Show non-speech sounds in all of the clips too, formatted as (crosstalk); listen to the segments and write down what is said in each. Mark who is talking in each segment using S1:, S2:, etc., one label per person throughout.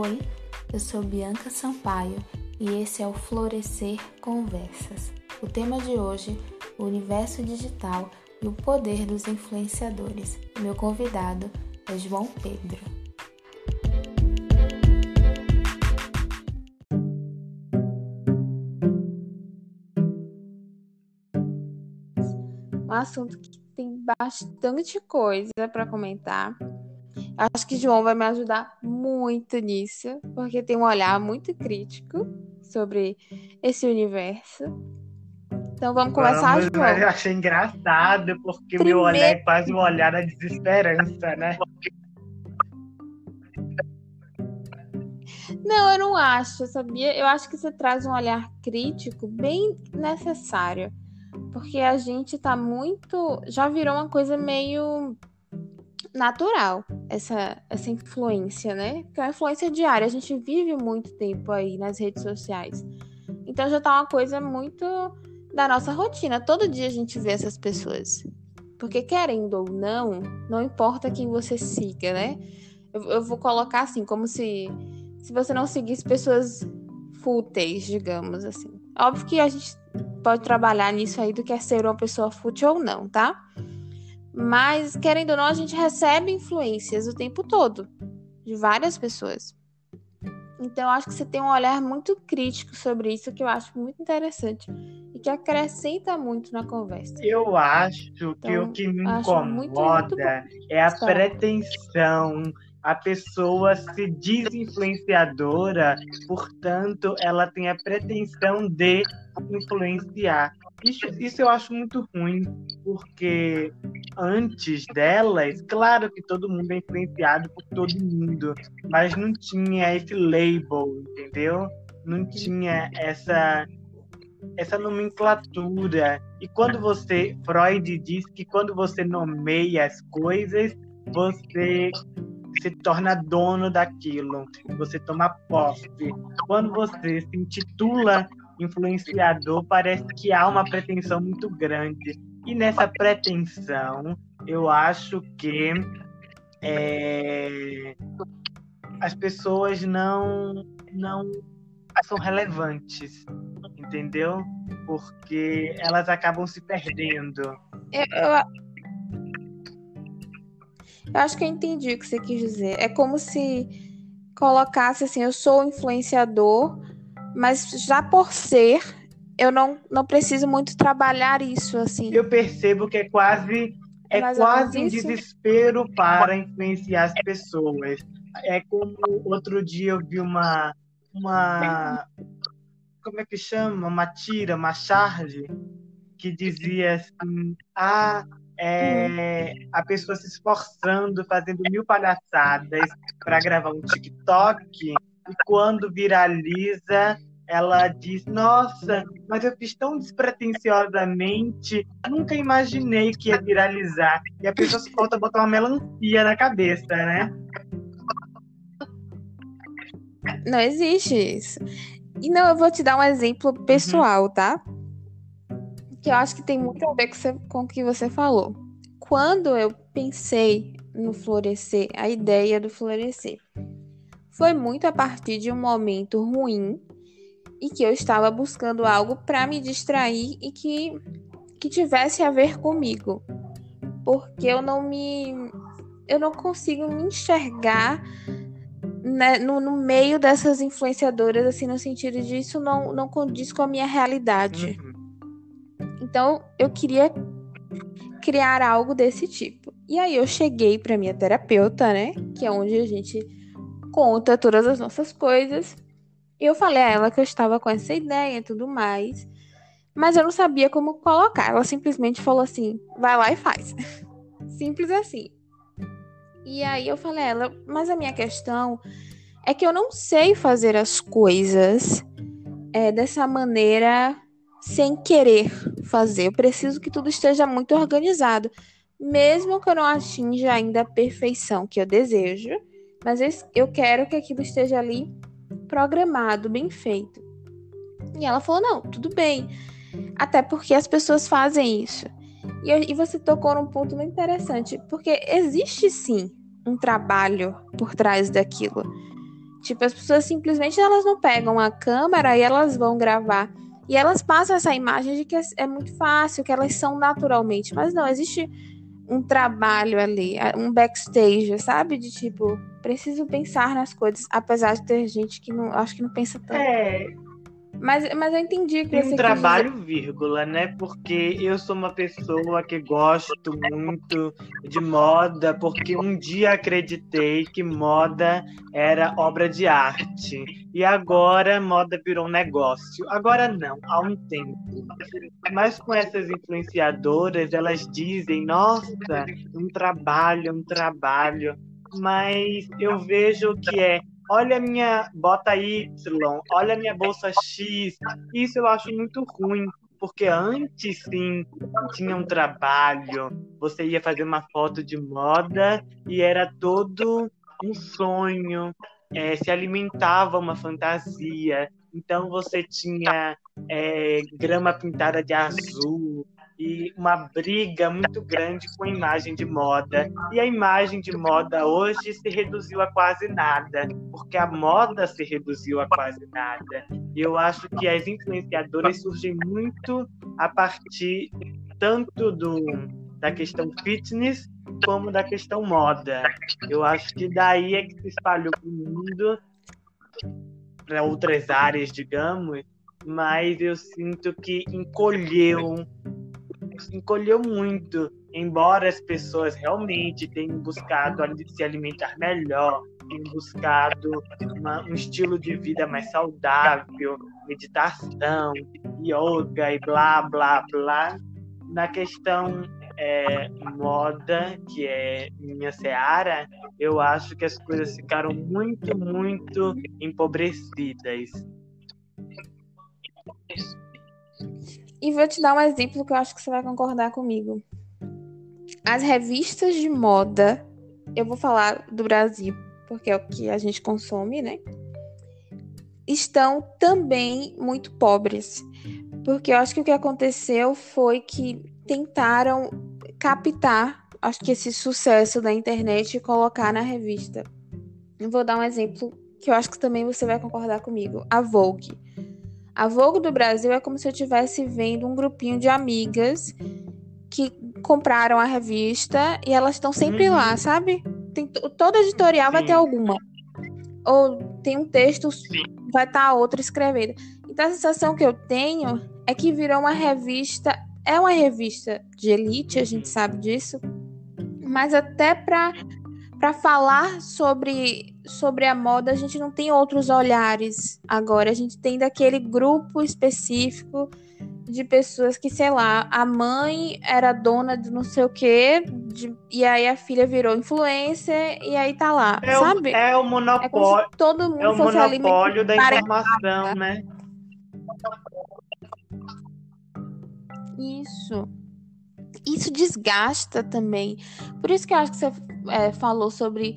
S1: Oi, eu sou Bianca Sampaio e esse é o Florescer Conversas. O tema de hoje, o universo digital e o poder dos influenciadores. meu convidado é João Pedro.
S2: Um assunto que tem bastante coisa para comentar Acho que João vai me ajudar muito nisso, porque tem um olhar muito crítico sobre esse universo. Então vamos começar, vamos, João.
S3: Eu achei engraçado, porque Primeiro... meu olhar é quase um olhar da desesperança, né?
S2: Não, eu não acho, sabia? Eu acho que você traz um olhar crítico bem necessário. Porque a gente tá muito. Já virou uma coisa meio natural essa, essa influência, né? Porque é uma influência diária, a gente vive muito tempo aí nas redes sociais. Então já tá uma coisa muito da nossa rotina. Todo dia a gente vê essas pessoas. Porque querendo ou não, não importa quem você siga, né? Eu, eu vou colocar assim, como se, se você não seguisse pessoas fúteis, digamos assim. Óbvio que a gente pode trabalhar nisso aí do que é ser uma pessoa fútil ou não, tá? Mas, querendo ou não, a gente recebe influências o tempo todo de várias pessoas. Então, eu acho que você tem um olhar muito crítico sobre isso, que eu acho muito interessante e que acrescenta muito na conversa.
S3: Eu acho então, que o que me incomoda muito, muito é a pretensão a pessoa se diz influenciadora, portanto, ela tem a pretensão de influenciar. Isso, isso eu acho muito ruim, porque antes delas, claro que todo mundo é influenciado por todo mundo, mas não tinha esse label, entendeu? Não tinha essa essa nomenclatura. E quando você, Freud diz que quando você nomeia as coisas, você se torna dono daquilo, você toma posse. Quando você se intitula influenciador, parece que há uma pretensão muito grande. E nessa pretensão, eu acho que é, as pessoas não, não são relevantes, entendeu? Porque elas acabam se perdendo.
S2: Eu, eu, eu acho que eu entendi o que você quis dizer. É como se colocasse assim, eu sou influenciador, mas já por ser, eu não, não preciso muito trabalhar isso assim.
S3: Eu percebo que é quase é quase um desespero para influenciar as pessoas. É como outro dia eu vi uma uma como é que chama? Uma tira, uma charge que dizia assim: "Ah, é, a pessoa se esforçando, fazendo mil palhaçadas para gravar um TikTok, e quando viraliza, ela diz: Nossa, mas eu fiz tão despretensiosamente, nunca imaginei que ia viralizar. E a pessoa se falta botar uma melancia na cabeça, né?
S2: Não existe isso. E não, eu vou te dar um exemplo pessoal, uhum. tá? Que eu acho que tem muito a ver com, o que você falou. Quando eu pensei no florescer, a ideia do florescer, foi muito a partir de um momento ruim e que eu estava buscando algo para me distrair e que, que tivesse a ver comigo. Porque eu não me. Eu não consigo me enxergar né, no, no, meio dessas influenciadoras, assim, no sentido de isso não, não condiz com a minha realidade. Uhum. Então, eu queria criar algo desse tipo. E aí eu cheguei para minha terapeuta, né, que é onde a gente conta todas as nossas coisas. Eu falei a ela que eu estava com essa ideia e tudo mais, mas eu não sabia como colocar. Ela simplesmente falou assim: "Vai lá e faz". (laughs) Simples assim. E aí eu falei a ela: "Mas a minha questão é que eu não sei fazer as coisas é, dessa maneira sem querer fazer. Eu preciso que tudo esteja muito organizado, mesmo que eu não atinja ainda a perfeição que eu desejo, mas eu quero que aquilo esteja ali programado, bem feito. E ela falou: não, tudo bem. Até porque as pessoas fazem isso. E, e você tocou num ponto muito interessante, porque existe sim um trabalho por trás daquilo. Tipo, as pessoas simplesmente elas não pegam a câmera e elas vão gravar. E elas passam essa imagem de que é, é muito fácil, que elas são naturalmente. Mas não, existe um trabalho ali, um backstage, sabe? De tipo, preciso pensar nas coisas, apesar de ter gente que não, acho que não pensa tanto.
S3: É,
S2: mas, mas eu entendi que
S3: Tem
S2: você
S3: um trabalho, dizer... vírgula, né? Porque eu sou uma pessoa que gosto muito de moda, porque um dia acreditei que moda era obra de arte. E agora moda virou um negócio. Agora não, há um tempo. Mas com essas influenciadoras, elas dizem, nossa, um trabalho, um trabalho. Mas eu vejo que é olha a minha bota Y, olha a minha bolsa X. Isso eu acho muito ruim, porque antes sim tinha um trabalho, você ia fazer uma foto de moda e era todo um sonho, é, se alimentava uma fantasia. Então você tinha é, grama pintada de azul, e uma briga muito grande com a imagem de moda. E a imagem de moda hoje se reduziu a quase nada, porque a moda se reduziu a quase nada. E eu acho que as influenciadoras surgem muito a partir tanto do, da questão fitness como da questão moda. Eu acho que daí é que se espalhou o mundo, para outras áreas, digamos, mas eu sinto que encolheu encolheu muito, embora as pessoas realmente tenham buscado se alimentar melhor, tenham buscado uma, um estilo de vida mais saudável, meditação, yoga e blá, blá, blá. Na questão é, moda, que é minha seara, eu acho que as coisas ficaram muito, muito empobrecidas.
S2: E vou te dar um exemplo que eu acho que você vai concordar comigo. As revistas de moda, eu vou falar do Brasil, porque é o que a gente consome, né? Estão também muito pobres. Porque eu acho que o que aconteceu foi que tentaram captar, acho que esse sucesso da internet e colocar na revista. Eu vou dar um exemplo que eu acho que também você vai concordar comigo. A Vogue. A Vogue do Brasil é como se eu estivesse vendo um grupinho de amigas que compraram a revista e elas estão sempre uhum. lá, sabe? Tem, toda editorial Sim. vai ter alguma. Ou tem um texto, Sim. vai estar tá outra escrevendo. Então a sensação que eu tenho é que virou uma revista. É uma revista de elite, a gente uhum. sabe disso. Mas até para falar sobre, sobre a moda, a gente não tem outros olhares agora. A gente tem daquele grupo específico de pessoas que, sei lá, a mãe era dona de não sei o quê, de, e aí a filha virou influencer, e aí tá lá,
S3: é
S2: sabe?
S3: O, é o monopólio. É todo mundo é o monopólio da informação, né?
S2: Isso. Isso desgasta também. Por isso que eu acho que você é, falou sobre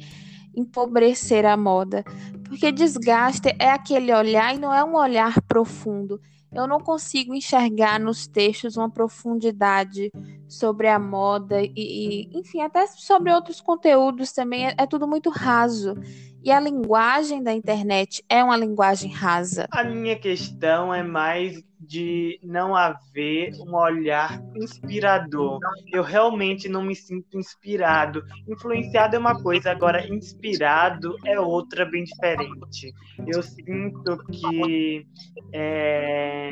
S2: empobrecer a moda. Porque desgaste é aquele olhar e não é um olhar profundo. Eu não consigo enxergar nos textos uma profundidade sobre a moda e, e enfim, até sobre outros conteúdos também. É, é tudo muito raso. E a linguagem da internet é uma linguagem rasa.
S3: A minha questão é mais de não haver um olhar inspirador. Eu realmente não me sinto inspirado. Influenciado é uma coisa, agora inspirado é outra bem diferente. Eu sinto que é,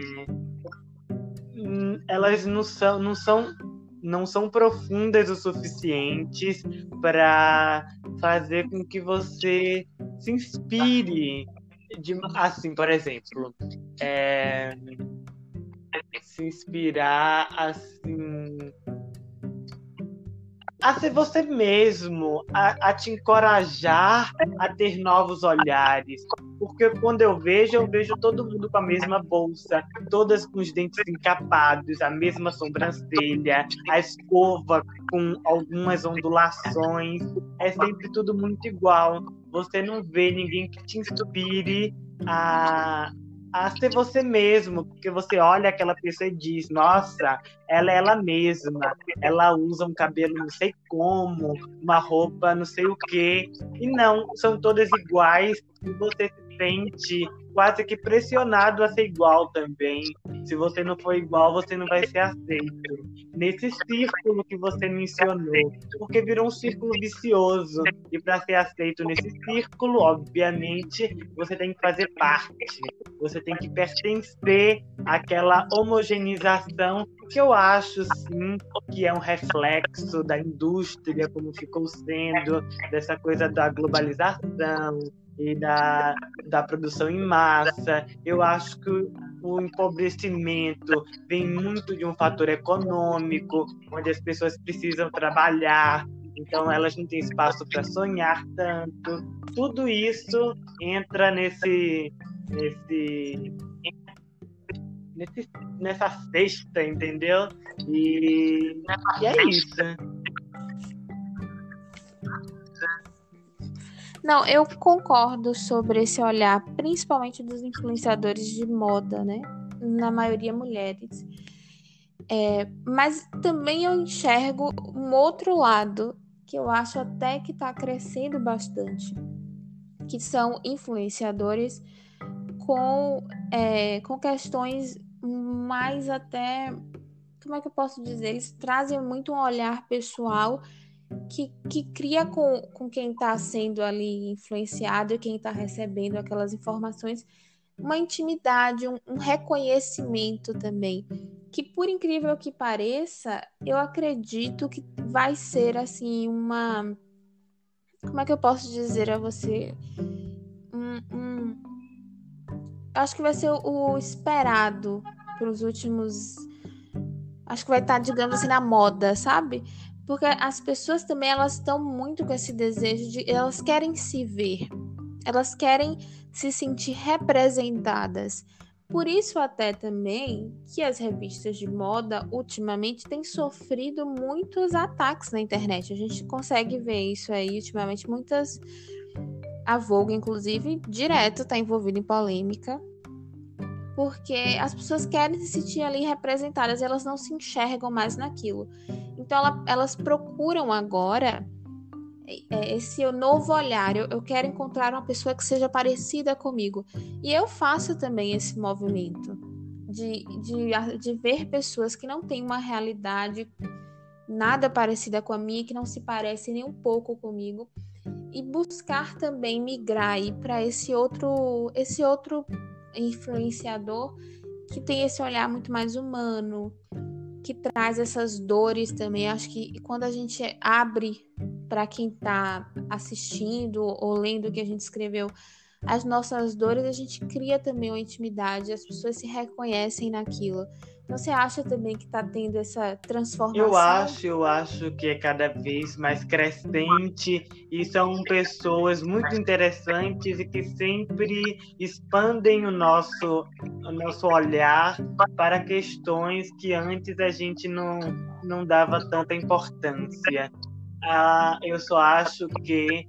S3: elas não são, não são não são profundas o suficientes para fazer com que você se inspire de, assim, por exemplo, é, se inspirar assim a ser você mesmo, a, a, te encorajar a ter novos olhares. Porque quando eu vejo, eu vejo todo mundo com a mesma bolsa, todas com os dentes encapados, a mesma sobrancelha, a escova com algumas ondulações. É sempre tudo muito igual. Você não vê ninguém que te inspire a a ser você mesmo, porque você olha aquela pessoa e diz, nossa, ela é ela mesma, ela usa um cabelo não sei como, uma roupa não sei o quê, e não, são todas iguais, e você se sente quase que pressionado a ser igual também. Se você não for igual, você não vai ser aceito. Nesse círculo que você mencionou, porque virou um círculo vicioso. E para ser aceito nesse círculo, obviamente, você tem que fazer parte. Você tem que pertencer àquela homogeneização que eu acho sim que é um reflexo da indústria como ficou sendo dessa coisa da globalização e da, da produção em massa. Eu acho que o empobrecimento vem muito de um fator econômico, onde as pessoas precisam trabalhar, então elas não têm espaço para sonhar tanto. Tudo isso entra nesse, nesse, nessa cesta, entendeu? E, e é isso.
S2: Não, eu concordo sobre esse olhar, principalmente dos influenciadores de moda, né? Na maioria mulheres. É, mas também eu enxergo um outro lado que eu acho até que está crescendo bastante, que são influenciadores com, é, com questões mais até. Como é que eu posso dizer? Eles trazem muito um olhar pessoal que, que cria com, com quem está sendo ali influenciado e quem está recebendo aquelas informações uma intimidade, um, um, reconhecimento também. Que por incrível que pareça, eu acredito que vai ser assim uma. Como é que eu posso dizer a você? Um, um... Acho que vai ser o, o esperado para os últimos. Acho que vai estar, tá, digamos assim, na moda, sabe? Porque as pessoas também elas estão muito com esse desejo de elas querem se ver. Elas querem se sentir representadas. Por isso até também que as revistas de moda ultimamente têm sofrido muitos ataques na internet. A gente consegue ver isso aí ultimamente muitas a Vogue inclusive direto está envolvida em polêmica porque as pessoas querem se sentir ali representadas, elas não se enxergam mais naquilo. Então ela, elas procuram agora é, esse novo olhar. Eu, eu quero encontrar uma pessoa que seja parecida comigo. E eu faço também esse movimento de, de, de ver pessoas que não têm uma realidade nada parecida com a minha, que não se parece nem um pouco comigo, e buscar também migrar para esse outro, esse outro influenciador que tem esse olhar muito mais humano, que traz essas dores também. Acho que quando a gente abre para quem está assistindo ou lendo o que a gente escreveu, as nossas dores, a gente cria também uma intimidade, as pessoas se reconhecem naquilo. Você acha também que está tendo essa transformação?
S3: Eu acho, eu acho que é cada vez mais crescente e são pessoas muito interessantes e que sempre expandem o nosso, o nosso olhar para questões que antes a gente não, não dava tanta importância. Ah, eu só acho que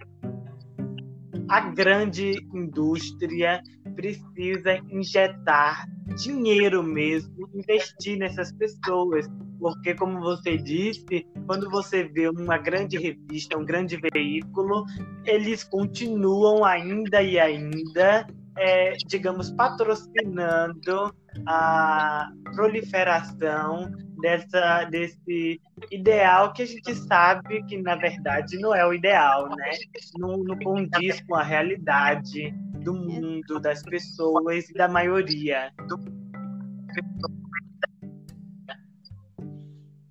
S3: a grande indústria precisa injetar dinheiro mesmo, investir nessas pessoas. Porque, como você disse, quando você vê uma grande revista, um grande veículo, eles continuam ainda e ainda, é, digamos, patrocinando a proliferação dessa, desse ideal que a gente sabe que, na verdade, não é o ideal, né? Não, não condiz com a realidade do mundo, das pessoas e da maioria.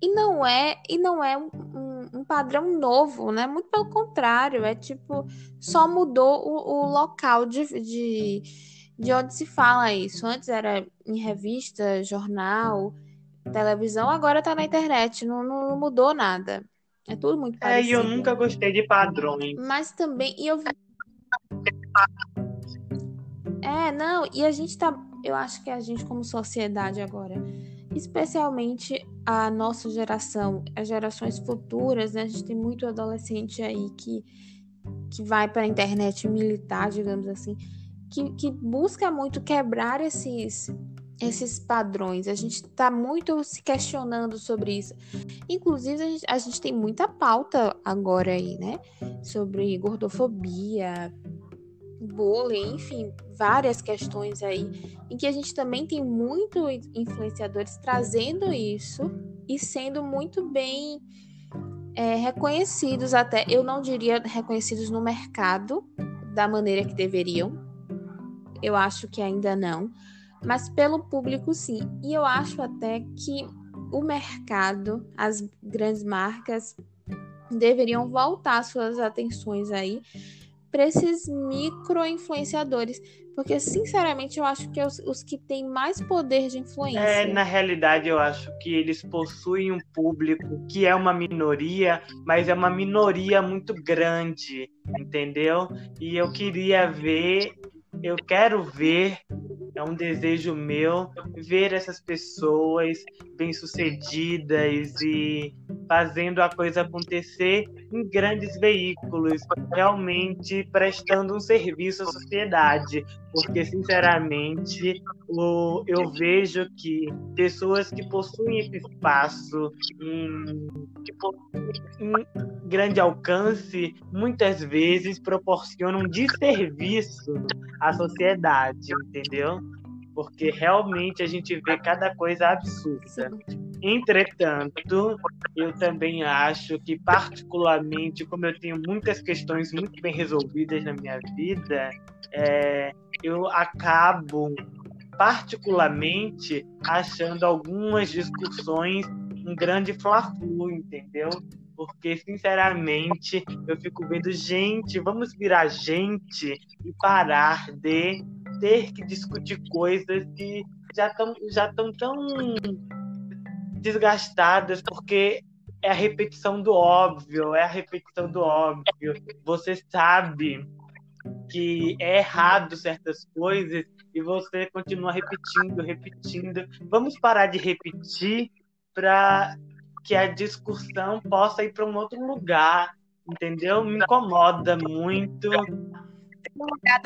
S2: E não é, e não é um, um, padrão novo, né? Muito pelo contrário, é tipo, só mudou o, o local de, de, de onde se fala isso. Antes era em revista, jornal, televisão, agora tá na internet, não, não mudou nada. É tudo muito parecido.
S3: É, e eu nunca gostei de padrões.
S2: Mas também, e eu É, não, e a gente tá, eu acho que a gente como sociedade agora, especialmente a nossa geração, as gerações futuras, né? A gente tem muito adolescente aí que que vai para a internet militar, digamos assim. que, que busca muito quebrar esses esses padrões. A gente está muito se questionando sobre isso. Inclusive, a gente, a gente, tem muita pauta agora aí, né? Sobre gordofobia, bullying, enfim, várias questões aí, em que a gente também tem muito influenciadores trazendo isso e sendo muito bem é, reconhecidos até, eu não diria reconhecidos no mercado da maneira que deveriam. Eu acho que ainda não, mas pelo público sim. E eu acho até que o mercado, as grandes marcas deveriam voltar suas atenções aí para esses micro influenciadores, porque sinceramente eu acho que é os, os que têm mais poder de influência.
S3: É, na realidade eu acho que eles possuem um público que é uma minoria, mas é uma minoria muito grande, entendeu? E eu queria ver eu quero ver, é um desejo meu, ver essas pessoas bem-sucedidas e fazendo a coisa acontecer em grandes veículos, realmente prestando um serviço à sociedade. Porque, sinceramente, o, eu vejo que pessoas que possuem esse espaço em, em grande alcance, muitas vezes proporcionam desserviço à sociedade, entendeu? Porque realmente a gente vê cada coisa absurda. Entretanto, eu também acho que, particularmente, como eu tenho muitas questões muito bem resolvidas na minha vida, é, eu acabo, particularmente, achando algumas discussões um grande fla-flu, entendeu? Porque, sinceramente, eu fico vendo, gente, vamos virar gente e parar de ter que discutir coisas que já estão já tão, tão desgastadas, porque é a repetição do óbvio, é a repetição do óbvio. Você sabe que é errado certas coisas e você continua repetindo, repetindo. Vamos parar de repetir para que a discussão possa ir para um outro lugar, entendeu? Me incomoda muito.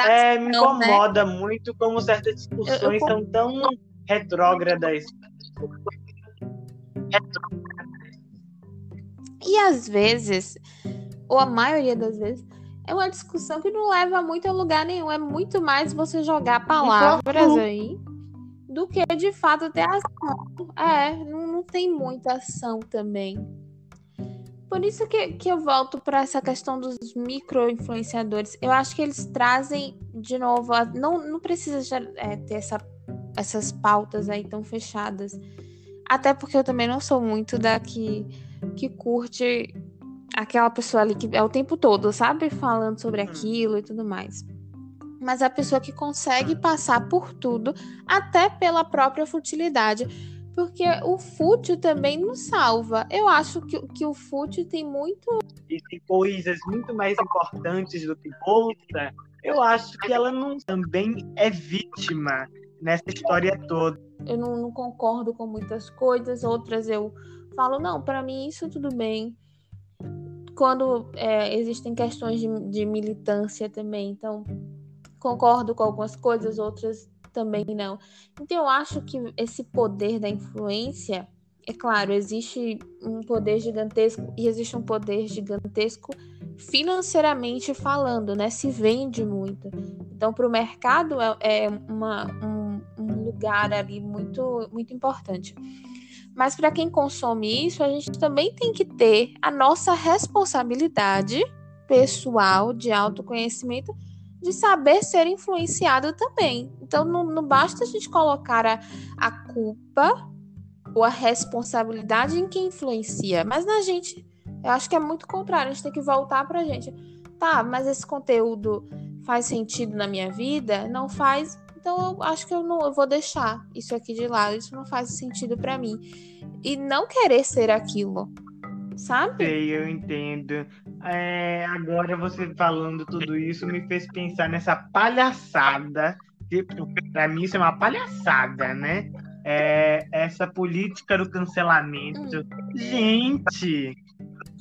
S3: É, me né? incomoda muito como certas discussões são tão retrógradas.
S2: E às vezes, ou a maioria das vezes, é uma discussão que não leva muito a lugar nenhum. É muito mais você jogar palavras aí do que de fato ter ação. É, não, não tem muita ação também. Por isso que, que eu volto para essa questão dos micro-influenciadores. Eu acho que eles trazem, de novo, a, não, não precisa já, é, ter essa, essas pautas aí tão fechadas. Até porque eu também não sou muito da que, que curte aquela pessoa ali que é o tempo todo, sabe? Falando sobre uhum. aquilo e tudo mais mas a pessoa que consegue passar por tudo, até pela própria futilidade. Porque o fútil também nos salva. Eu acho que, que o fútil tem muito.
S3: E tem coisas muito mais importantes do que outra. Eu acho que ela não também é vítima nessa história toda.
S2: Eu não, não concordo com muitas coisas, outras eu falo, não, para mim isso tudo bem. Quando é, existem questões de, de militância também, então concordo com algumas coisas, outras também não. Então eu acho que esse poder da influência, é claro, existe um poder gigantesco e existe um poder gigantesco financeiramente falando, né? Se vende muito. Então para o mercado é, é uma, um, um lugar ali muito muito importante. Mas para quem consome isso, a gente também tem que ter a nossa responsabilidade pessoal de autoconhecimento de saber ser influenciado também. Então, não, não basta a gente colocar a, a culpa ou a responsabilidade em quem influencia, mas na gente, eu acho que é muito contrário. A gente tem que voltar para a gente. Tá, mas esse conteúdo faz sentido na minha vida? Não faz. Então, eu acho que eu não eu vou deixar isso aqui de lado. Isso não faz sentido para mim. E não querer ser aquilo sabe?
S3: Sei, eu entendo. É, agora você falando tudo isso me fez pensar nessa palhaçada. Tipo, pra mim isso é uma palhaçada, né? É, essa política do cancelamento. Hum. Gente,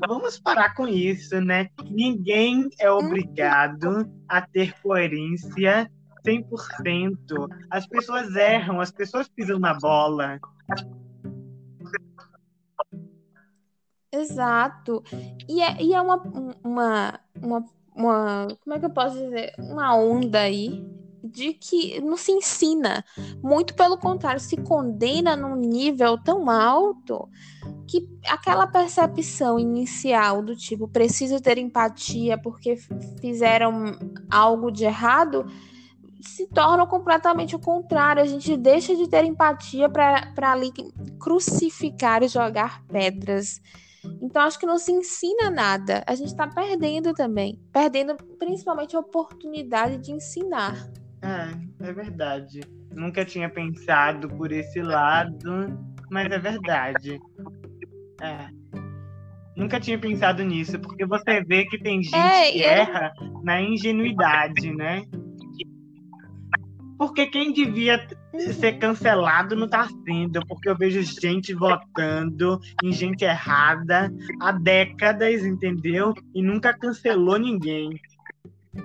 S3: vamos parar com isso, né? Ninguém é hum. obrigado a ter coerência 100%. As pessoas erram, as pessoas pisam na bola.
S2: Exato. E é, e é uma, uma, uma, uma. Como é que eu posso dizer? Uma onda aí de que não se ensina. Muito pelo contrário, se condena num nível tão alto que aquela percepção inicial do tipo preciso ter empatia porque fizeram algo de errado se torna completamente o contrário. A gente deixa de ter empatia para ali crucificar e jogar pedras. Então, acho que não se ensina nada. A gente está perdendo também. Perdendo principalmente a oportunidade de ensinar.
S3: É, é verdade. Nunca tinha pensado por esse lado, mas é verdade. É. Nunca tinha pensado nisso, porque você vê que tem gente é, que erra na ingenuidade, né? Porque quem devia ser cancelado não tá sendo, porque eu vejo gente votando em gente errada há décadas, entendeu? E nunca cancelou ninguém.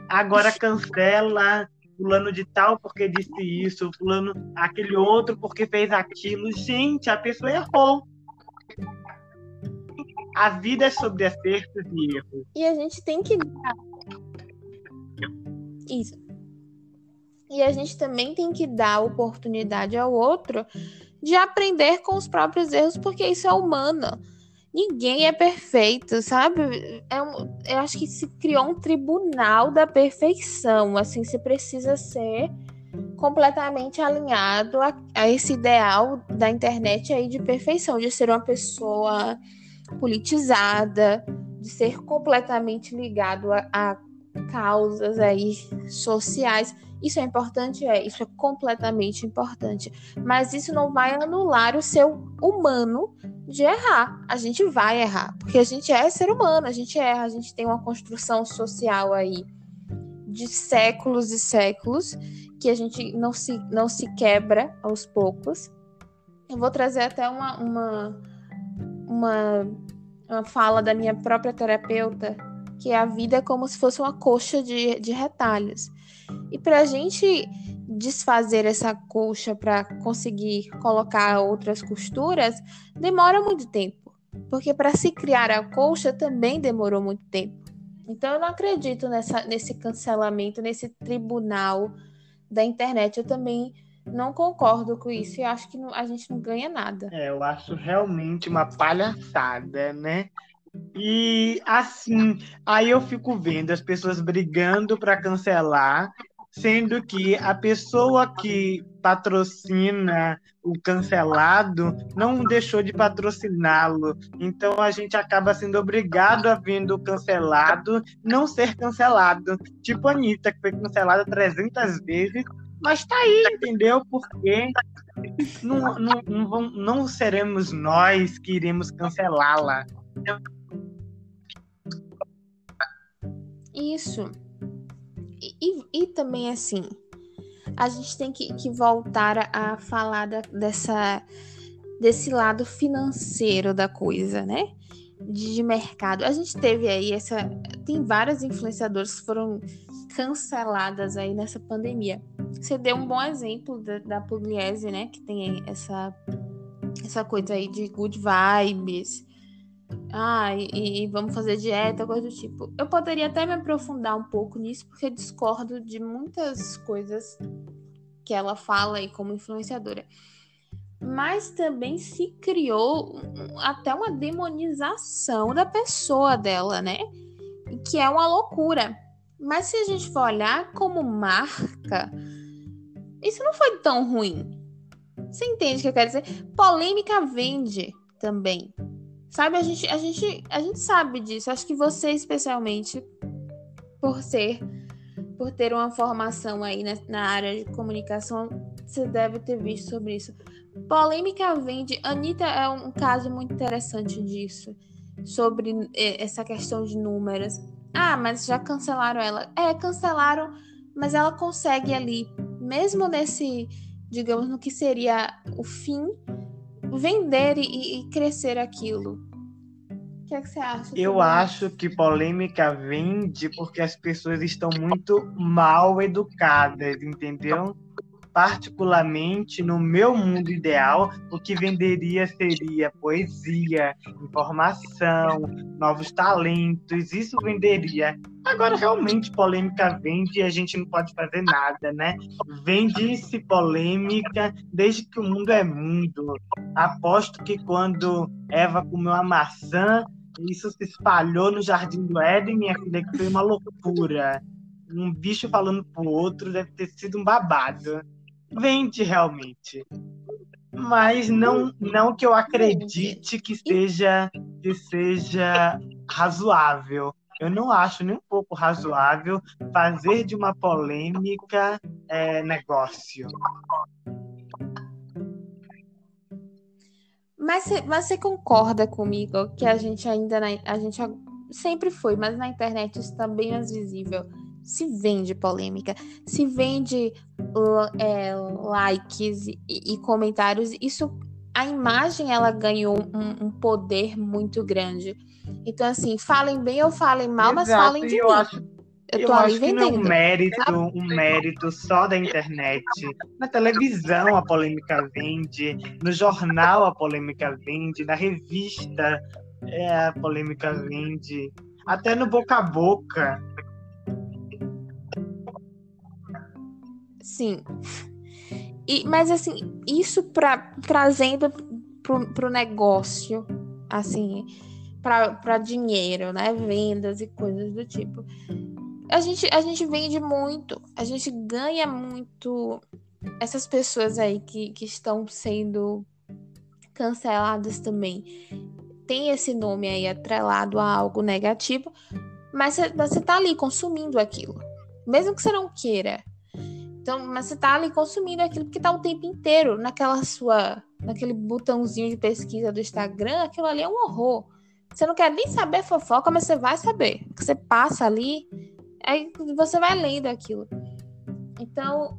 S3: Agora cancela fulano de tal porque disse isso, fulano aquele outro porque fez aquilo. Gente, a pessoa errou. A vida é sobre acertos e erros.
S2: E a gente tem que isso. E a gente também tem que dar oportunidade ao outro de aprender com os próprios erros, porque isso é humano ninguém é perfeito, sabe? É um, eu acho que se criou um tribunal da perfeição, assim, se precisa ser completamente alinhado a, a, esse ideal da internet aí de perfeição, de ser uma pessoa politizada, de ser completamente ligado a, a causas aí sociais. Isso é importante? É, isso é completamente importante. Mas isso não vai anular o seu humano de errar. A gente vai errar, porque a gente é ser humano, a gente erra, a gente tem uma construção social aí de séculos e séculos que a gente não se, não se quebra aos poucos. Eu vou trazer até uma, uma, uma, uma fala da minha própria terapeuta, que a vida é como se fosse uma coxa de, de retalhos. E para a gente desfazer essa colcha para conseguir colocar outras costuras, demora muito tempo. Porque para se criar a colcha também demorou muito tempo. Então eu não acredito nessa, nesse cancelamento, nesse tribunal da internet. Eu também não concordo com isso e acho que não, a gente não ganha nada.
S3: É, eu acho realmente uma palhaçada, né? E assim, aí eu fico vendo as pessoas brigando para cancelar, sendo que a pessoa que patrocina o cancelado não deixou de patrociná-lo. Então a gente acaba sendo obrigado a vendo o cancelado não ser cancelado. Tipo a Anitta, que foi cancelada 300 vezes, mas tá aí, entendeu? Porque não, não, não, não seremos nós que iremos cancelá-la.
S2: Isso. E, e, e, também, assim, a gente tem que, que voltar a, falar da, dessa, desse lado financeiro da coisa, né? De, de, mercado. A gente teve aí essa. Tem várias influenciadoras que foram canceladas aí nessa pandemia. Você deu um bom exemplo da, da Pugliese, né? Que tem essa, essa coisa aí de good vibes ah, e, e, vamos fazer dieta, coisa do tipo. Eu poderia até me aprofundar um pouco nisso, porque discordo de muitas coisas que ela fala aí como influenciadora. Mas também se criou até uma demonização da pessoa dela, né? Que é uma loucura. Mas se a gente for olhar como marca, isso não foi tão ruim. Você entende o que eu quero dizer? Polêmica vende também. Sabe, a gente, a gente, a gente sabe disso. Acho que você especialmente por ser por ter uma formação aí na, na área de comunicação, você deve ter visto sobre isso. Polêmica vende. Anitta é um caso muito interessante disso. Sobre essa questão de números. Ah, mas já cancelaram ela. É, cancelaram, mas ela consegue ali, mesmo nesse, digamos, no que seria o fim vender e, e crescer aquilo. que, é que você acha?
S3: Eu acho que polêmica vende porque as pessoas estão muito mal educadas, entendeu? Particularmente no meu mundo ideal, o que venderia seria poesia, informação, novos talentos, isso venderia. Agora, realmente, polêmica vende e a gente não pode fazer nada, né? Vende-se polêmica desde que o mundo é mundo. Aposto que quando Eva comeu a maçã, isso se espalhou no Jardim do Éden, minha filha, que foi uma loucura. Um bicho falando pro outro deve ter sido um babado vende realmente. Mas não, não que eu acredite que seja, que seja razoável. Eu não acho nem um pouco razoável fazer de uma polêmica é, negócio.
S2: Mas você, concorda comigo que a gente ainda a gente sempre foi, mas na internet isso está bem mais visível se vende polêmica, se vende é, likes e, e, comentários. Isso, a imagem ela ganhou um, um, poder muito grande. Então, assim, falem bem ou falem mal, Exato, mas falem de
S3: eu
S2: mim.
S3: Acho... Eu, eu acho que não é um mérito, um mérito só da internet. Na televisão a polêmica vende, no jornal a polêmica vende, na revista é, a polêmica vende, até no boca a boca
S2: Sim. E, mas assim, isso pra, trazendo pro, pro negócio, assim, para dinheiro, né? Vendas e coisas do tipo. A gente, a gente vende muito, a gente ganha muito. Essas pessoas aí que, que estão sendo canceladas também. Tem esse nome aí atrelado a algo negativo, mas você tá ali consumindo aquilo. Mesmo que você não queira, então, mas você tá ali consumindo aquilo porque tá o tempo inteiro naquela sua, naquele botãozinho de pesquisa do Instagram, aquilo ali é um horror. Você não quer nem saber fofoca, mas você vai saber. Você passa ali, aí você vai lendo aquilo. Então,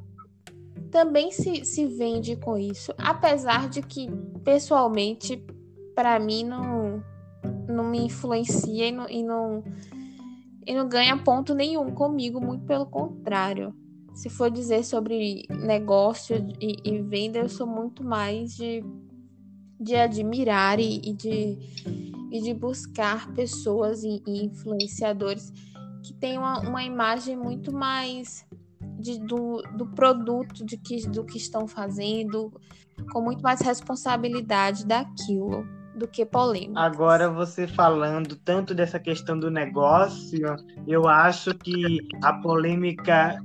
S2: também se, se vende com isso, apesar de que pessoalmente para mim não não me influencia e não, e não e não ganha ponto nenhum comigo, muito pelo contrário se for dizer sobre negócio e, e, venda, eu sou muito mais de, de admirar e, e de, e de buscar pessoas e, e influenciadores que tenham uma, uma imagem muito mais de, do, do produto de que, do que estão fazendo, com muito mais responsabilidade daquilo do que polêmica.
S3: Agora você falando tanto dessa questão do negócio, eu acho que a polêmica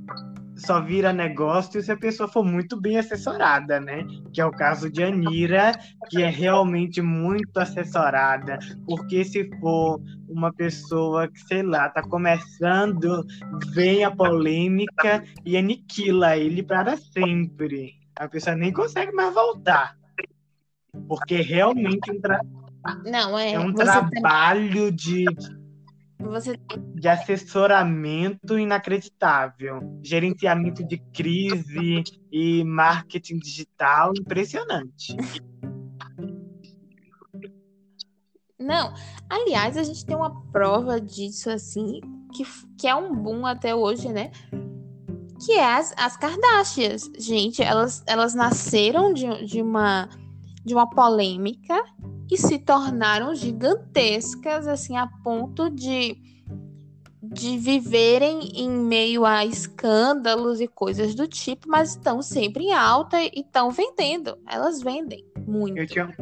S3: só vira negócio se a pessoa for muito bem assessorada, né? Que é o caso de Anira, que é realmente muito assessorada, porque se for uma pessoa que, sei lá, tá começando, vem a polêmica e aniquila ele para sempre. A pessoa nem consegue mais voltar. Porque realmente um tra...
S2: Não, é,
S3: é um trabalho tem... de
S2: você...
S3: De assessoramento inacreditável, gerenciamento de crise e marketing digital impressionante.
S2: Não, aliás, a gente tem uma prova disso assim, que, que é um boom até hoje, né? Que é as, as Kardashians. Gente, elas, elas nasceram de, de, uma, de uma polêmica e se tornaram gigantescas, assim, a ponto de, de viverem em meio a escândalos e coisas do tipo, mas estão sempre em alta e estão vendendo. Elas vendem muito.
S3: Tinha...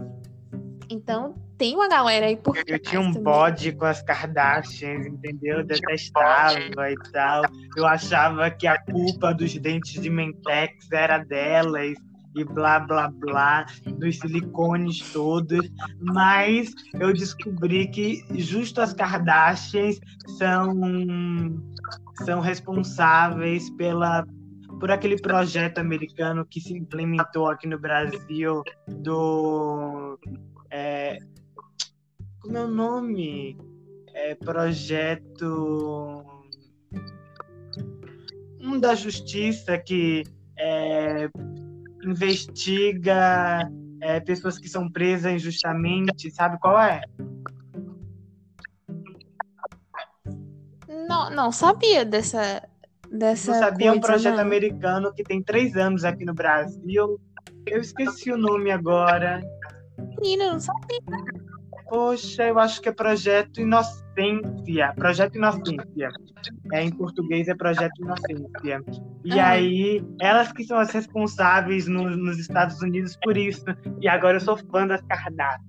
S2: Então, tem uma galera aí por
S3: Eu tinha um também. bode com as Kardashians, entendeu? Eu detestava e tal. Eu achava que a culpa dos dentes de Mentex era delas e blá blá blá, dos silicones todos, mas eu descobri que justo as Kardashians são são responsáveis pela por aquele projeto americano que se implementou aqui no Brasil do é, como é o nome? É, projeto um da justiça que é, investiga é, pessoas que são presas injustamente, sabe qual é?
S2: Não, não sabia dessa. dessa
S3: não sabia é
S2: coisa,
S3: um projeto
S2: não.
S3: americano que tem três anos aqui no Brasil. Eu esqueci o nome agora.
S2: Menina, não sabia.
S3: Poxa, eu acho que é Projeto Inocência. Projeto Inocência. É, em português é Projeto Inocência. E
S2: Ah.
S3: aí, elas que são as responsáveis no- nos Estados Unidos por isso. E agora eu sou fã das Kardashian.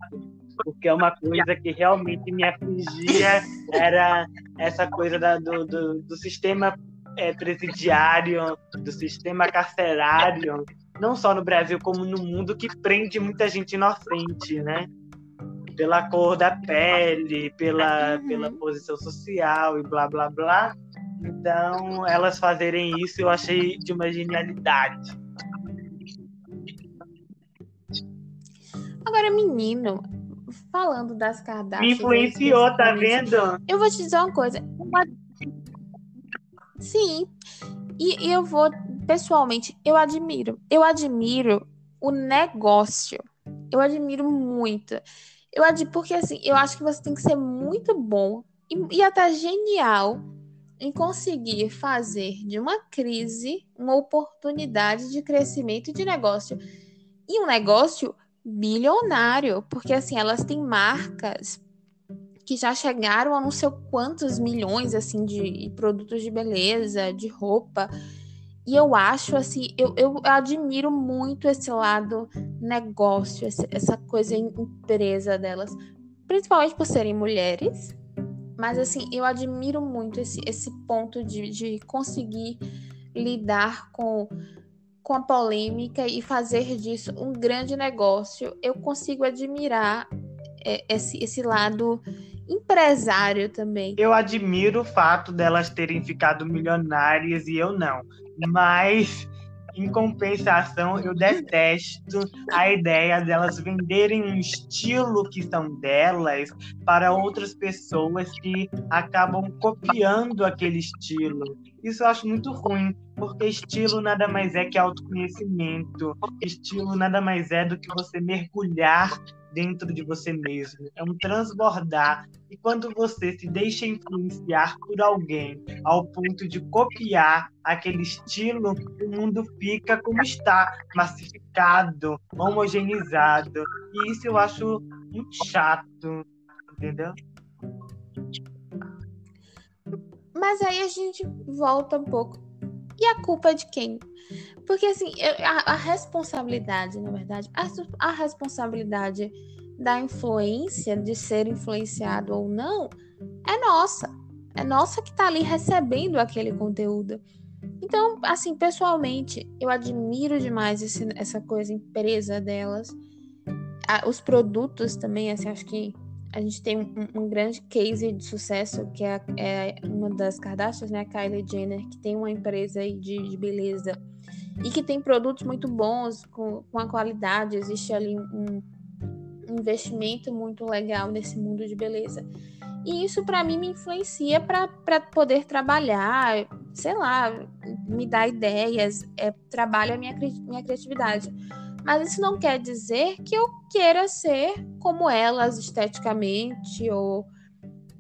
S3: Porque é uma coisa que realmente me afligia. Era essa coisa da- do, do, do sistema é, presidiário, do sistema carcerário. Não só no Brasil, como no mundo, que prende muita gente inocente, né? Pela cor da pele, pela,
S2: Uhum.
S3: pela posição social e blá blá blá. Então, elas fazerem isso eu achei de uma genialidade.
S2: Agora, menino, falando das Kardashians.
S3: Me influenciou, tá vendo?
S2: Eu vou te dizer uma coisa. uma- Sim. E, e eu vou, pessoalmente, eu admiro. Eu admiro o negócio. Eu admiro muito. Eu admiro, porque assim, eu acho que você tem que ser muito bom e, e até genial em conseguir fazer de uma crise uma oportunidade de crescimento de negócio. E um negócio bilionário, porque assim, elas têm marcas que já chegaram a não sei quantos milhões assim de produtos de beleza, de roupa. E eu acho assim, eu, eu admiro muito esse lado negócio, essa coisa em- empresa delas, principalmente por serem mulheres. Mas assim, eu admiro muito esse, esse ponto de, de conseguir lidar com, com a polêmica e fazer disso um grande negócio. Eu consigo admirar é, esse, esse lado empresário também.
S3: Eu admiro o fato delas terem ficado milionárias e eu não. Mas, em compensação, eu detesto a ideia delas venderem um estilo que são delas para outras pessoas que acabam copiando aquele estilo. Isso eu acho muito ruim, porque estilo nada mais é que autoconhecimento. Estilo nada mais é do que você mergulhar dentro de você mesmo. É um transbordar. E quando você se deixa influenciar por alguém ao ponto de copiar aquele estilo, o mundo fica como está, massificado, homogeneizado. E isso eu acho muito chato, entendeu?
S2: Mas aí a gente volta um pouco. E a culpa é de quem? Porque assim, a, a responsabilidade, na verdade, a, a responsabilidade da influência, de ser influenciado ou não, é nossa. É nossa que tá ali recebendo aquele conteúdo. Então, assim, pessoalmente, eu admiro demais esse- essa coisa empresa delas. Os produtos também, assim, acho que a gente tem um, um grande case de sucesso, que é, é uma das Kardashians, né? A Kylie Jenner, que tem uma empresa aí de, de beleza e que tem produtos muito bons, com, com a qualidade. Existe ali um, investimento muito legal nesse mundo de beleza. E isso, para mim, me influencia para poder trabalhar, sei lá, me dá ideias, é, trabalha a minha, minha criatividade. Mas isso não quer dizer que eu queira ser como elas esteticamente, ou,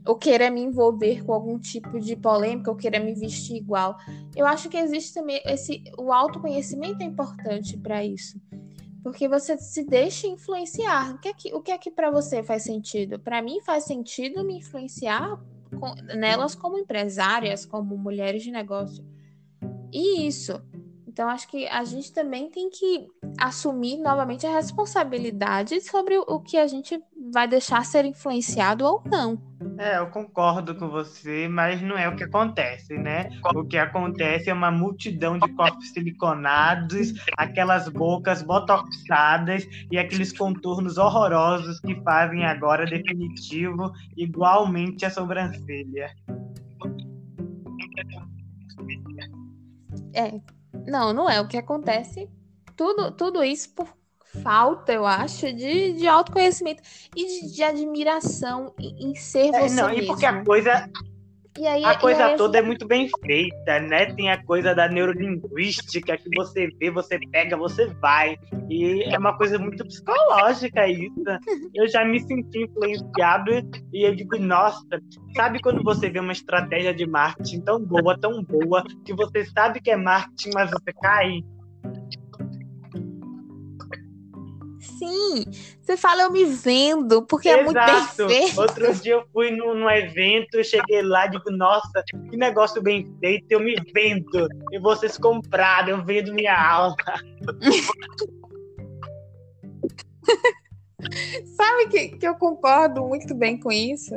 S2: ou queira me envolver com algum tipo de polêmica, ou queira me vestir igual. Eu acho que existe também esse. O autoconhecimento é importante para isso. Porque você se deixa influenciar. O que é que, o que, é que para você faz sentido? Para mim faz sentido me influenciar com- nelas como empresárias, como mulheres de negócio. E isso. Então, acho que a gente também tem que assumir novamente a responsabilidade sobre o que a gente vai deixar ser influenciado ou não.
S3: É, eu concordo com você, mas não é o que acontece, né? O que acontece é uma multidão de corpos siliconados, aquelas bocas botoxadas e aqueles contornos horrorosos que fazem agora definitivo igualmente a sobrancelha.
S2: É, não, não é o que acontece. Tudo, tudo isso por falta, eu acho, de, de autoconhecimento e de, de admiração em, em ser
S3: É,
S2: você
S3: não,
S2: mesmo.
S3: e porque a coisa aí, a coisa aí, toda é muito bem feita, né? Tem a coisa da neurolinguística que você vê, você pega, você vai. E é uma coisa muito psicológica isso. Eu já me senti influenciado e eu digo, nossa, sabe quando você vê uma estratégia de marketing tão boa, tão boa, que você sabe que é marketing, mas você cai?
S2: Sim, você fala eu me vendo, porque Exato. é muito bem feito.
S3: Outro (laughs) dia eu fui num, num evento, cheguei lá e digo, nossa, que negócio bem feito, eu me vendo. E vocês compraram, eu vendo minha alma. (laughs)
S2: Sabe que, que eu concordo muito bem com isso?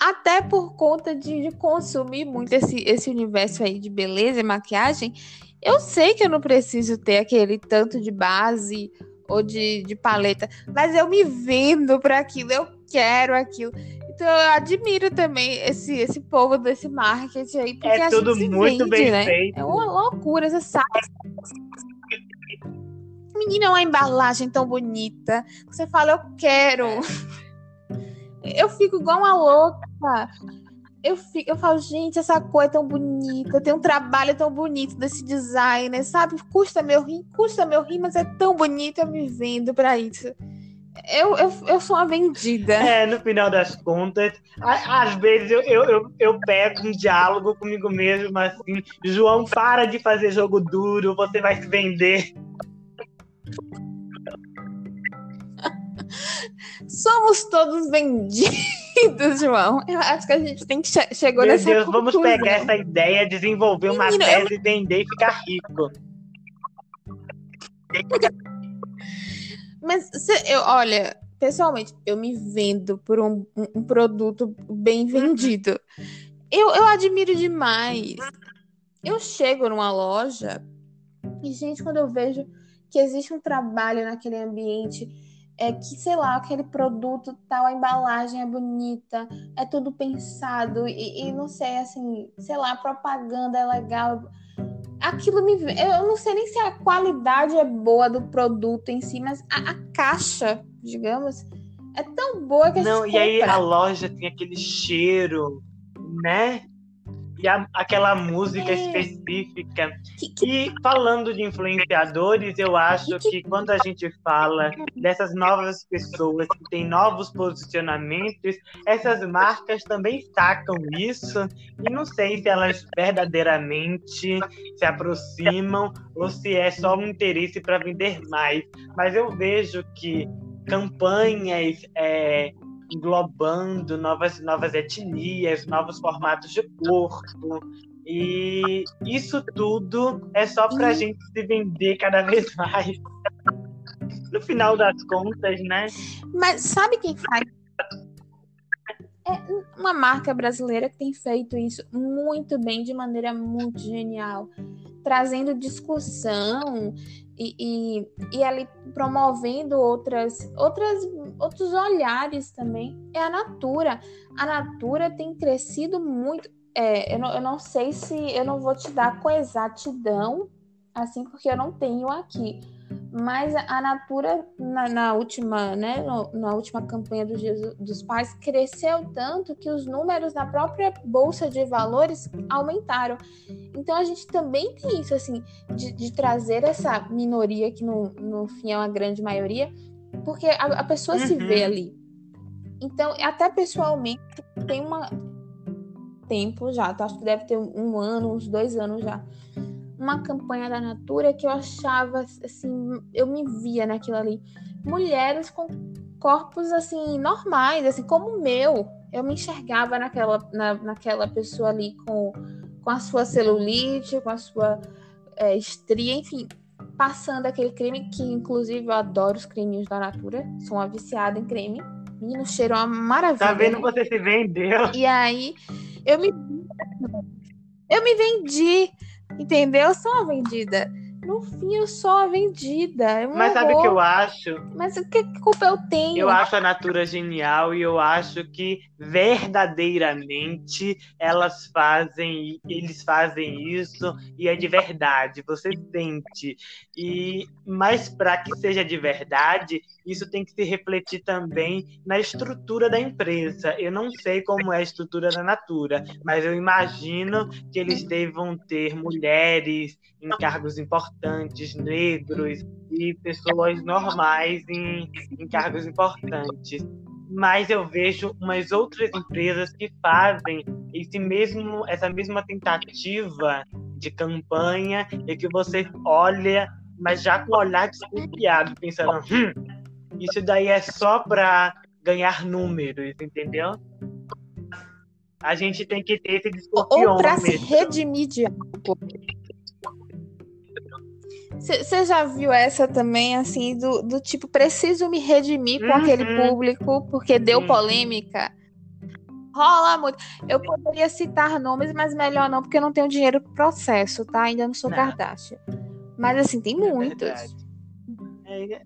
S2: Até por conta de, de consumir muito esse, esse universo aí de beleza e maquiagem, eu sei que eu não preciso ter aquele tanto de base ou de, de paleta, mas eu me vendo para aquilo, eu quero aquilo. Então eu admiro também esse, esse povo desse marketing aí, porque é tudo muito vende, bem né? feito. É uma loucura, você sabe. Menina, é uma embalagem tão bonita. Você fala, eu quero. Eu fico igual uma louca eu, fico, eu falo, gente, essa cor é tão bonita, tem um trabalho tão bonito desse designer, sabe? Custa meu rim, custa meu rim, mas é tão bonito, eu me vendo para isso. Eu, eu, eu sou uma vendida.
S3: É, no final das contas, às vezes eu, eu, eu, eu pego um diálogo comigo mesmo, assim, João, para de fazer jogo duro, você vai se vender. (laughs)
S2: Somos todos vendidos, João. Eu acho que a gente tem que che chegou
S3: Meu
S2: nessa
S3: Deus, vamos pegar essa ideia, desenvolver Menino, uma tese, eu... vender e ficar rico.
S2: Mas eu, olha, pessoalmente, eu me vendo por um, um produto bem vendido. Eu, eu admiro demais. Eu chego numa loja e, gente, quando eu vejo que existe um trabalho naquele ambiente é que, sei lá, aquele produto tal, a embalagem é bonita, é tudo pensado, e, e, não sei, assim, sei lá, a propaganda é legal. Aquilo me. Eu não sei nem se a qualidade é boa do produto em si, mas a, a caixa, digamos, é tão boa que a
S3: não,
S2: gente.
S3: Não, e aí a loja tem aquele cheiro, né? E a, aquela música é. específica. E falando de influenciadores, eu acho que quando a gente fala dessas novas pessoas que têm novos posicionamentos, essas marcas também sacam isso e não sei se elas verdadeiramente se aproximam ou se é só um interesse para vender mais. Mas eu vejo que campanhas é, englobando novas, novas etnias, novos formatos de corpo. E isso tudo é só para a gente se vender cada vez mais. No final das contas, né?
S2: Mas sabe quem faz? É uma marca brasileira que tem feito isso muito bem, de maneira muito genial, trazendo discussão e, e, e, ali promovendo outras, outras, outros olhares também. É a Natura. A Natura tem crescido muito. É, eu, não, eu não sei se eu não vou te dar com exatidão, assim, porque eu não tenho aqui mas a Natura, na, na última, né, no, na última campanha do Dia dos Pais, cresceu tanto que os números na própria Bolsa de Valores aumentaram. Então a gente também tem isso, assim, de, de trazer essa minoria, que no, no fim é uma grande maioria, porque a, a pessoa uhum. se vê ali. Então, até pessoalmente, tem uma tempo já, tá? acho que deve ter um ano, uns dois anos já uma campanha da Natura que eu achava assim, eu me via naquilo ali. Mulheres com corpos assim normais, assim como o meu. Eu me enxergava naquela, na, naquela pessoa ali com, com a sua celulite, com a sua é, estria, enfim, passando aquele creme que inclusive eu adoro os creminhos da Natura. Sou uma viciada em creme. Menino, cheiro é uma maravilha. Tá
S3: vendo? Você se vendeu.
S2: E aí eu me eu me vendi Entendeu? Eu sou uma vendida. no fim eu sou a vendida. É um
S3: Mas sabe o que eu acho?
S2: Mas o que culpa eu tenho?
S3: Eu acho a Natura genial e eu acho que verdadeiramente elas fazem, eles fazem isso e é de verdade, você sente. E mas para que seja de verdade, isso tem que se refletir também na estrutura da empresa. Eu não sei como é a estrutura da Natura, mas eu imagino que eles devam ter mulheres em cargos importantes, negros e pessoas normais em, em cargos importantes. Mas eu vejo umas outras empresas que fazem esse mesmo, essa mesma tentativa de campanha e que você olha, mas já com o olhar desconfiado, pensando, hum, isso daí é só para ganhar números, entendeu? A gente tem que ter esse desconfiômetro. Ou
S2: para se redimir de algo. Você já viu essa também, assim, do, do tipo, preciso me redimir com uhum. aquele público porque deu polêmica? Rola muito. Eu poderia citar nomes, mas melhor não, porque eu não tenho dinheiro pro processo, tá? Ainda não sou não. Kardashian. Mas, assim, tem é muitos.
S3: É,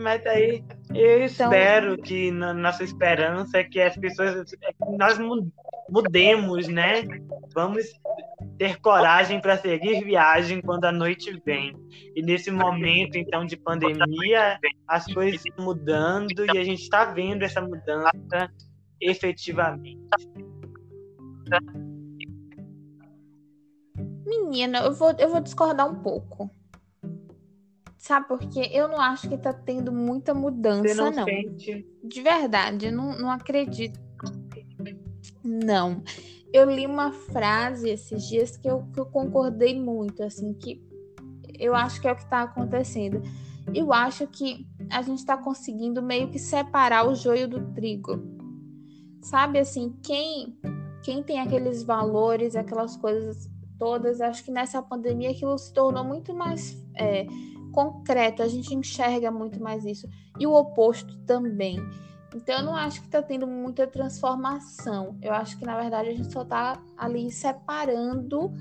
S3: mas aí eu então... espero que na nossa esperança é que as pessoas é que nós mudemos, né? Vamos ter coragem para seguir viagem quando a noite vem. E nesse momento então de pandemia, as coisas estão mudando e a gente está vendo essa mudança efetivamente.
S2: Menina, eu vou, eu vou discordar um pouco. Sabe por quê? Eu não acho que tá tendo muita mudança, não. não. Sente... De verdade, eu não, não acredito. Não. Eu li uma frase esses dias que eu, que eu concordei muito, assim, que eu acho que é o que tá acontecendo. Eu acho que a gente tá conseguindo meio que separar o joio do trigo. Sabe assim, quem quem tem aqueles valores, aquelas coisas todas, acho que nessa pandemia aquilo se tornou muito mais é, concreto, a gente enxerga muito mais isso. E o oposto também. Então eu não acho que está tendo muita transformação. Eu acho que na verdade a gente só está ali separando,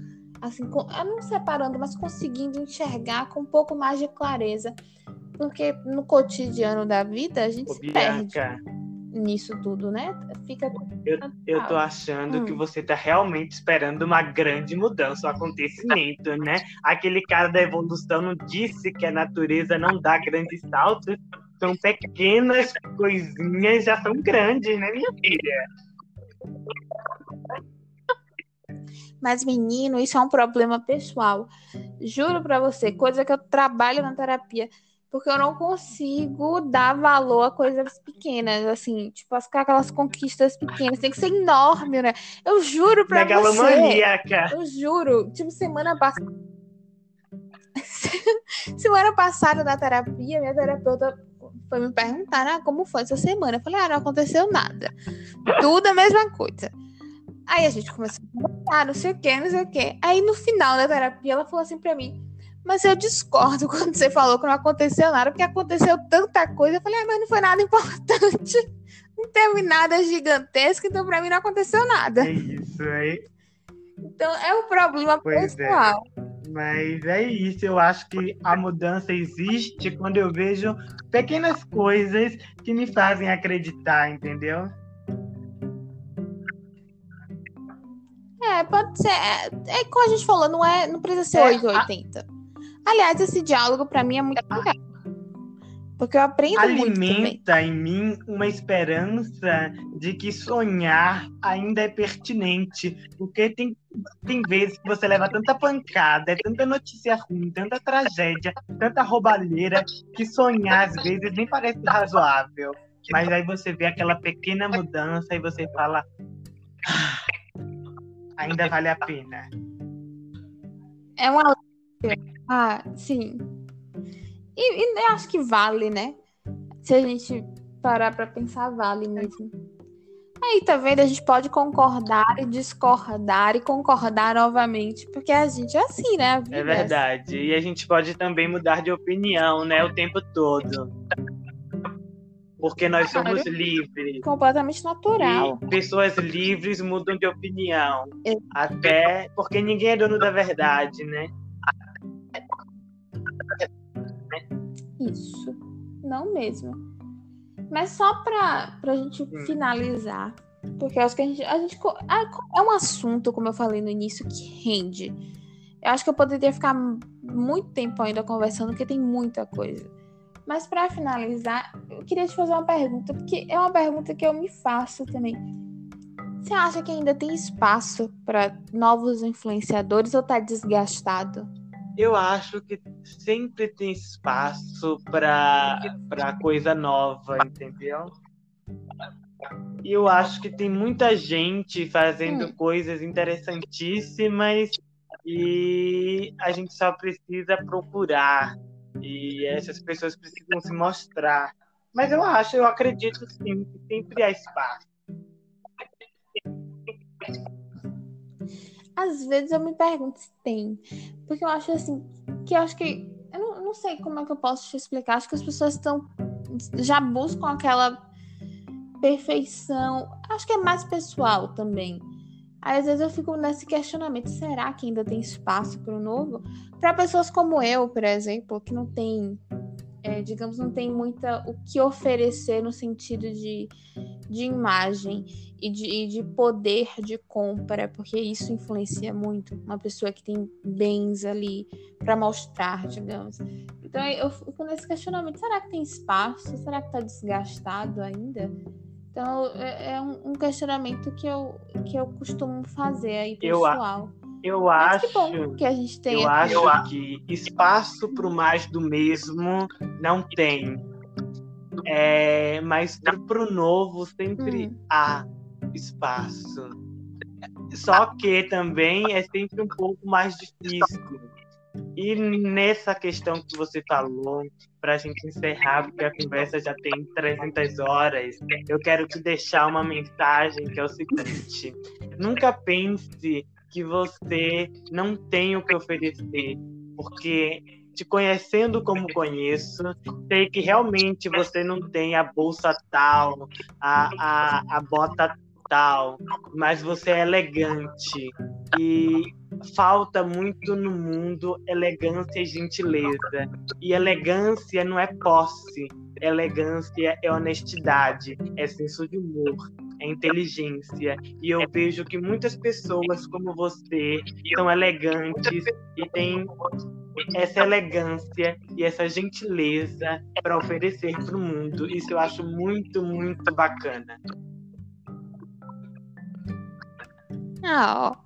S2: assim, não separando, mas conseguindo enxergar com um pouco mais de clareza. Porque no cotidiano da vida a gente Ô, se perde nisso tudo, né? Fica.
S3: Eu, eu tô achando hum. que você tá realmente esperando uma grande mudança, um acontecimento, né? Aquele cara da evolução não disse que a natureza não dá grandes saltos. São pequenas coisinhas, já são grandes, né, minha filha?
S2: Mas, menino, isso é um problema pessoal. Juro para você, coisa que eu trabalho na terapia porque eu não consigo dar valor a coisas pequenas, assim, tipo, aquelas conquistas pequenas, tem que ser enorme, né? Eu juro pra você. Eu juro, tipo, semana passada. (laughs) semana passada na terapia, minha terapeuta foi me perguntar ah, como foi essa semana. Eu falei, ah, não aconteceu nada. Tudo a mesma coisa. Aí a gente começou a conversar, não sei o que, não sei o que. Aí no final da terapia, ela falou assim pra mim: mas eu discordo (laughs) quando você falou que não aconteceu nada, porque aconteceu tanta coisa. Eu falei, ah, mas não foi nada (laughs) importante. Não teve nada gigantesco, então pra mim não aconteceu nada.
S3: É isso aí.
S2: Então é um problema pois é. pessoal.
S3: É. Mas é isso, eu acho que a mudança existe quando eu vejo pequenas coisas que me fazem acreditar, entendeu?
S2: É, pode ser. É, é como a gente falou, não, é, não precisa ser é, 880. A Aliás, esse diálogo para mim é muito legal. Porque eu aprendo
S3: Alimenta em mim uma esperança de que sonhar ainda é pertinente. Porque tem, tem vezes que você leva tanta pancada, é tanta notícia ruim, tanta tragédia, tanta roubalheira, que sonhar às vezes nem parece razoável. Mas aí você vê aquela pequena mudança e você fala. Ah, ainda vale a pena.
S2: É uma ah, sim. E, e acho que vale, né? Se a gente parar pra pensar, vale mesmo. Aí, tá vendo? A gente pode concordar e discordar e concordar novamente, porque a gente é assim, né?
S3: É, é verdade. E a gente pode também mudar de opinião, né? O tempo todo. Porque nós claro. somos livres.
S2: Completamente natural.
S3: E pessoas livres mudam de opinião. É. Até porque ninguém é dono da verdade, né?
S2: Isso. Não mesmo. Mas só pra, pra gente hum. finalizar, porque eu acho que a gente, a gente. É um assunto, como eu falei no início, que rende. Eu acho que eu poderia ficar muito tempo ainda conversando, porque tem muita coisa. Mas para finalizar, eu queria te fazer uma pergunta, porque é uma pergunta que eu me faço também. Você acha que ainda tem espaço para novos influenciadores ou tá desgastado?
S3: Eu acho que sempre tem espaço para coisa nova, entendeu? E eu acho que tem muita gente fazendo hum. coisas interessantíssimas e a gente só precisa procurar. E essas pessoas precisam se mostrar. Mas eu acho, eu acredito sim, que sempre há espaço.
S2: Às vezes eu me pergunto se tem. Porque eu acho assim, que eu acho que. Eu não, não sei como é que eu posso te explicar. Acho que as pessoas estão. Já buscam aquela perfeição. Acho que é mais pessoal também. Aí, às vezes eu fico nesse questionamento: será que ainda tem espaço para o novo? Para pessoas como eu, por exemplo, que não tem, é, digamos, não tem muita o que oferecer no sentido de, de imagem e de, e de poder de compra, porque isso influencia muito. Uma pessoa que tem bens ali para mostrar, digamos. Então eu fico nesse questionamento: será que tem espaço? Será que está desgastado ainda? Então, é, é um, questionamento que eu, que eu costumo fazer aí, pessoal.
S3: Eu, eu acho que, bom que a gente tem. Eu acho que espaço para o mais do mesmo não tem. É, mas para o novo sempre hum. há espaço. Só que também é sempre um pouco mais difícil. E nessa questão que você falou, para a gente encerrar, porque a conversa já tem 300 horas, eu quero te deixar uma mensagem que é o seguinte: nunca pense que você não tem o que oferecer, porque te conhecendo como (laughs) conheço, sei que realmente você não tem a bolsa tal, a, a, a bota tal, mas você é elegante. E falta muito no mundo elegância e gentileza. E elegância não é posse, elegância é honestidade, é senso de humor, é inteligência. E eu vejo que muitas pessoas como você são elegantes e têm essa elegância e essa gentileza para oferecer para o mundo. Isso eu acho muito, muito bacana.
S2: Ah,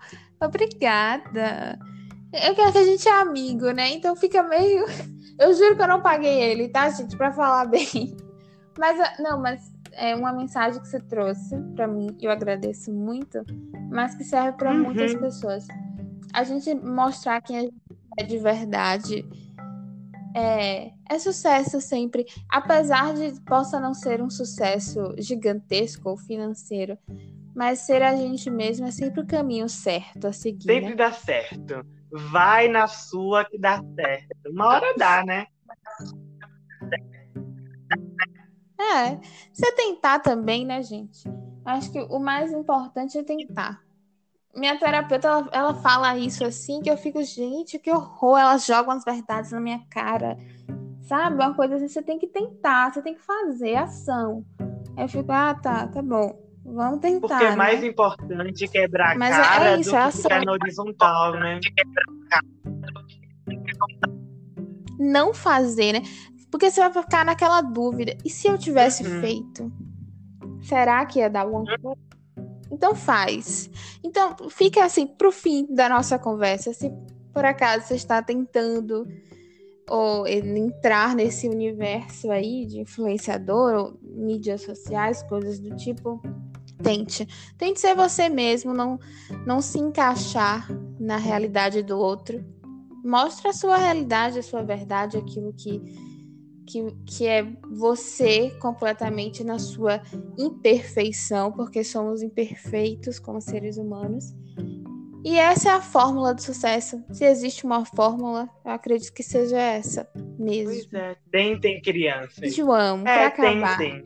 S2: Obrigada. Eu quero que a gente é amigo, né? Então fica meio. (laughs) Eu juro que eu não paguei ele, tá, gente? Pra falar bem. Mas, não, mas é uma mensagem que você trouxe para mim, eu agradeço muito, mas que serve para uhum. muitas pessoas. A gente mostrar quem a gente é de verdade é, é sucesso sempre. Apesar de possa não ser um sucesso gigantesco ou financeiro, mas ser a gente mesmo é sempre o caminho certo a seguir.
S3: Sempre
S2: né?
S3: dá certo. Vai na sua que dá certo. Uma hora dá, né?
S2: É. Você tentar também, né, gente? Acho que o mais importante é tentar. Minha terapeuta, ela, ela fala isso assim, que eu fico, gente, que horror. Elas jogam as verdades na minha cara. Sabe? Uma coisa assim, você tem que tentar, você tem que fazer ação. Aí eu fico, ah, tá, tá bom. Vamos tentar.
S3: Porque é mais né? importante quebrar
S2: Mas
S3: a é cara
S2: é isso,
S3: do
S2: é
S3: que ficar na horizontal, né?
S2: Não fazer, né? Porque você vai ficar naquela dúvida. E se eu tivesse uhum. feito? Será que ia dar alguma coisa? Então faz. Então fica assim pro fim da nossa conversa. Se por acaso você está tentando ou entrar nesse universo aí de influenciador ou mídias sociais, coisas do tipo, Tente. Tente ser você mesmo, não, não se encaixar na realidade do outro. Mostre a sua realidade, a sua verdade, aquilo que, que, que é você completamente na sua imperfeição, porque somos imperfeitos como seres humanos. E essa é a fórmula do sucesso. Se existe uma fórmula, eu acredito que seja essa mesmo. Pois
S3: é, tentem crianças.
S2: João, é, pra acabar.
S3: Tentem.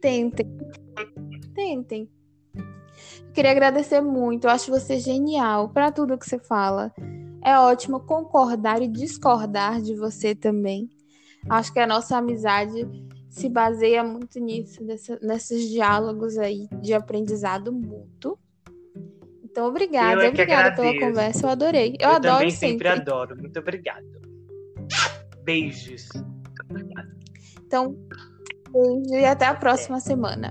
S2: Tentem tentem. queria agradecer muito, eu acho você genial para tudo que você fala. É ótimo concordar e discordar de você também. Acho que a nossa amizade se baseia muito nisso, nessa, nesses diálogos aí de aprendizado mútuo. Então, obrigada, é obrigada pela conversa, eu adorei. Eu, eu adoro também
S3: sempre. sempre adoro. Muito obrigado. Beijos.
S2: Então, beijo e até a próxima semana.